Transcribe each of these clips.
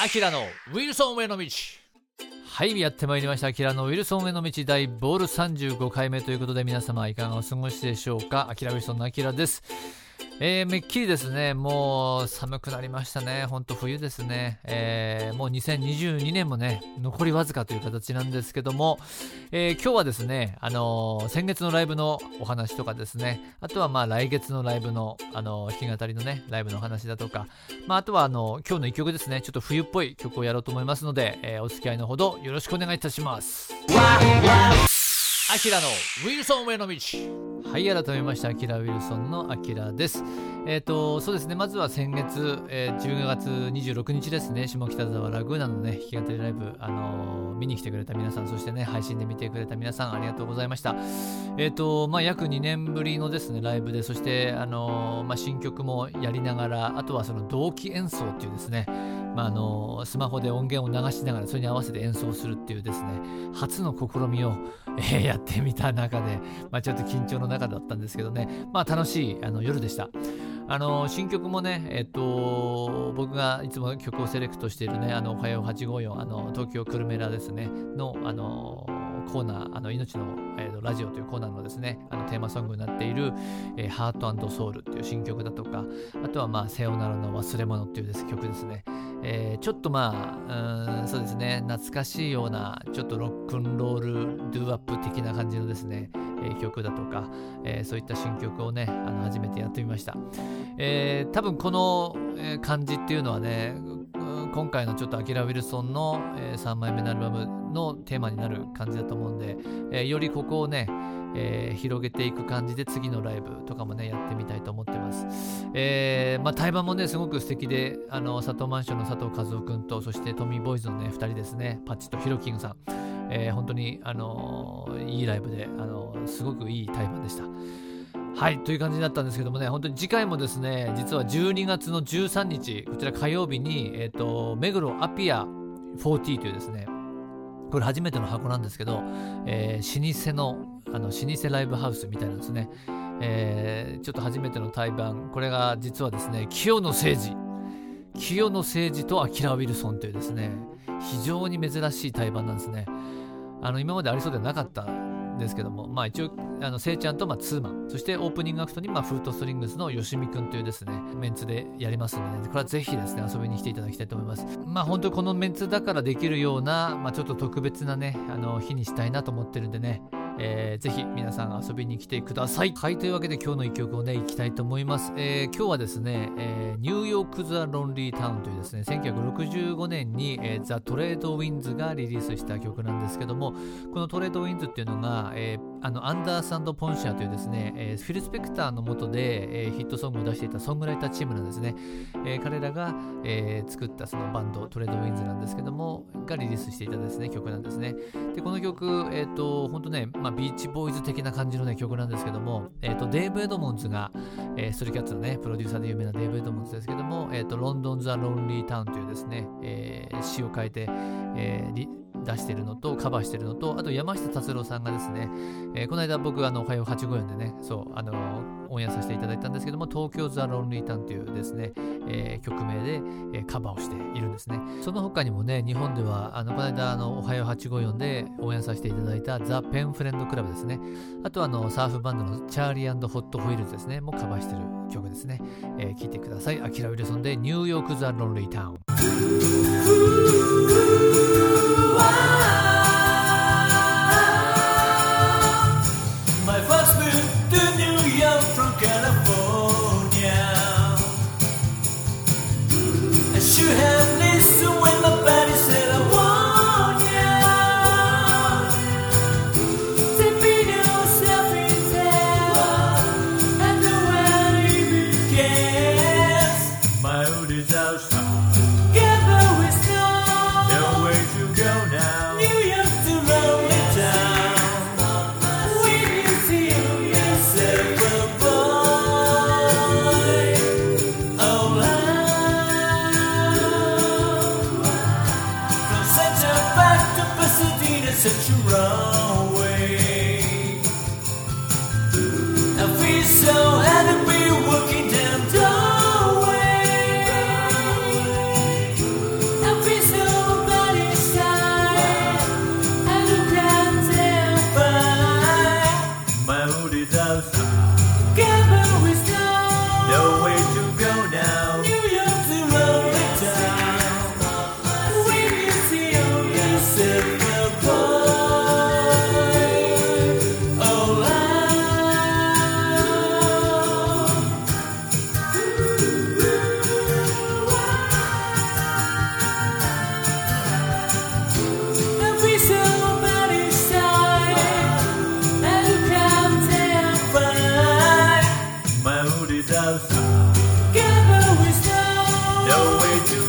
アキラのウィルソンへの道。はいやってまいりました。アキラのウィルソンへの道第ボール35回目ということで皆様いかがお過ごしでしょうか？アキラウィルソンのアキラです。えー、めっきりですね、もう寒くなりましたね、ほんと冬ですね、えー、もう2022年もね、残りわずかという形なんですけども、えー、今日はですね、あのー、先月のライブのお話とかですね、あとはまあ来月のライブの、あの弾き語りのね、ライブのお話だとか、まあ、あとはあの今日の一曲ですね、ちょっと冬っぽい曲をやろうと思いますので、えお付き合いのほどよろしくお願いいたします。アキラのウィルソンへの道はい改めましてアキラウィルソンのアキラです。えっ、ー、とそうですね。まずは先月、えー、10月26日ですね。下北沢ラグ。ーナのね弾き語りライブあのー、見に来てくれた皆さんそしてね配信で見てくれた皆さんありがとうございました。えっ、ー、とまあ約2年ぶりのですねライブでそしてあのまあ新曲もやりながらあとはその同期演奏っていうですねまあ、あのスマホで音源を流しながらそれに合わせて演奏するっていうですね初の試みを、えー、やってみた中で、まあ、ちょっと緊張の中だったんですけどね、まあ、楽しいあの夜でした。あの新曲もね、えっと、僕がいつも曲をセレクトしているね、あの、おはよう854、あの、東京クルメラですね、の、あの、コーナー、あの、命の、えー、ラジオというコーナーのですね、あの、テーマソングになっている、えー、ハートソウルっていう新曲だとか、あとは、まあ、さよならの忘れ物っていうです曲ですね。えー、ちょっとまあ、うん、そうですね、懐かしいような、ちょっとロックンロール、ドゥーアップ的な感じのですね、え、曲だとか、え、そういった新曲をね、あの初めてやってみました。えー、多分この、感じっていうのはね、今回のちょっとアキラ・ウィルソンの、3枚目のアルバムのテーマになる感じだと思うんで、えよりここをね、えー、広げていく感じで次のライブとかもねやってみたいと思ってます。えー、まあ対バンもねすごく素敵であの佐藤マンションの佐藤和夫君とそしてトミーボーイズのね2人ですねパッチとヒロキングさん、えー、本当にあのいいライブであのすごくいい対バンでした。はい、という感じだったんですけどもね、本当に次回もですね、実は12月の13日、こちら火曜日に、えっ、と、目黒アピア40というですね、これ初めての箱なんですけど、えー、老舗のあの老舗ライブハウスみたいなんですね、えー、ちょっと初めての対バンこれが実はですね清野誠司清野誠司とアキラ・ウィルソンというですね非常に珍しい対バンなんですねあの今までありそうではなかったんですけどもまあ一応あのせいちゃんとまあツーマン。そしてオープニングアクトにまあフートストリングスのよしみくんというですねメンツでやりますので、ね、これはぜひですね遊びに来ていただきたいと思います。まあ本当このメンツだからできるような、まあ、ちょっと特別なねあの日にしたいなと思ってるんでねえー、ぜひ皆さん遊びに来てください。はい、というわけで今日の一曲をね、いきたいと思います。えー、今日はですね、えー、 New York's a Lonely Town というですね、1965年に、えー、ザ・トレード・ウィンズがリリースした曲なんですけども、このトレード・ウィンズっていうのが、えー、あのアンダース・アンド・ポンシアというですね、えー、フィル・スペクターの下で、えー、ヒットソングを出していたソングライターチームなんですね。えー、彼らが、えー、作ったそのバンド、トレード・ウィンズなんですけども、がリリースしていたですね、曲なんですね。で、この曲、えっ、ー、と、本当ね、まあ、ビーチボーイズ的な感じのね、曲なんですけども、え、ー、と、デーブ・エドモンズが、えー、ストレイ・キャッツのね、プロデューサーで有名なデーブ・エドモンズですけども、え、ー、と、 London's a Lonely Town というですね、えー、詩を変えて、えー、出してるのと、カバーしてるのと、あと山下達郎さんがですね、えー、この間僕、あの、おはよう854でね、そう、あのオンエアさせていただいたんですけども、 Tokyo's a Lonely Town というですね、えー、曲名で、えー、カバーをしているんですね。その他にもね、日本では、あの、この間、あの、おはよう854でオンエアさせていただいたザ・ペンフレンドクラブですね。あとあの、サーフバンドのチャーリーホットホイールズですね、もカバーしてる曲ですね。えー、聴いてください。アキラ・ウィルソンでニューヨーク・ザ・ロンリータウン。why. said to run.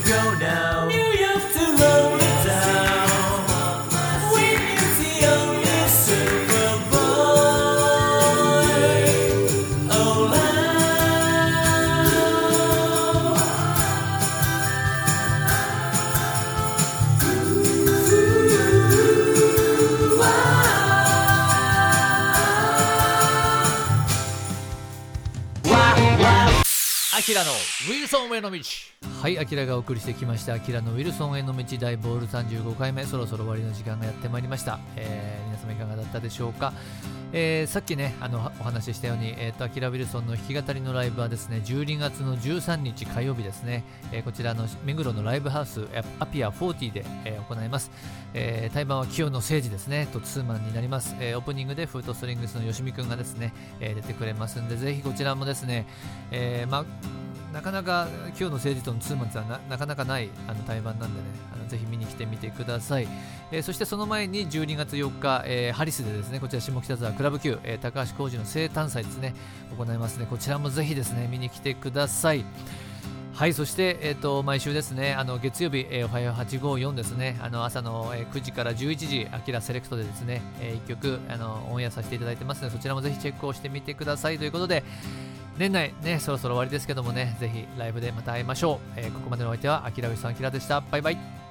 go now. New York to lonely town. The only. Oh. Ooh, はいアキラがお送りしてきました。アキラのウィルソンへの道大ボール。35回目。そろそろ終わりの時間がやってまいりました、えー、皆様いかがだったでしょうか。えー、さっきねあのお話ししたように、えーと、アキラ・ウィルソンの弾き語りのライブはですね12月の13日火曜日ですね、えー、こちらの目黒のライブハウスアピア40で、えー、行います、えー、対バンは清野誠二ですね。とツーマンになります、えー、オープニングでフートストリングスの吉見くんがですね、えー、出てくれますんでぜひこちらもですね、えー、まなかなか今日の政治とのツーマンはなかなかないあの対バンなんでねあのぜひ見に来てみてください、えー、そしてその前に12月4日、えー、ハリスでですねこちら下北沢クラブ Q、えー、高橋浩二の生誕祭ですね行いますね。こちらもぜひですね見に来てください。はいそして、えーと、毎週ですねあの月曜日、えー、おはよう854ですねあの朝の、えー、9時から11時アキラセレクトでですね、えー、1曲あのオンエアさせていただいてますのでそちらもぜひチェックをしてみてください。ということで年内ねそろそろ終わりですけどもねぜひライブでまた会いましょう、えー、ここまでのお相手はあきらうさんあきらでした。バイバイ。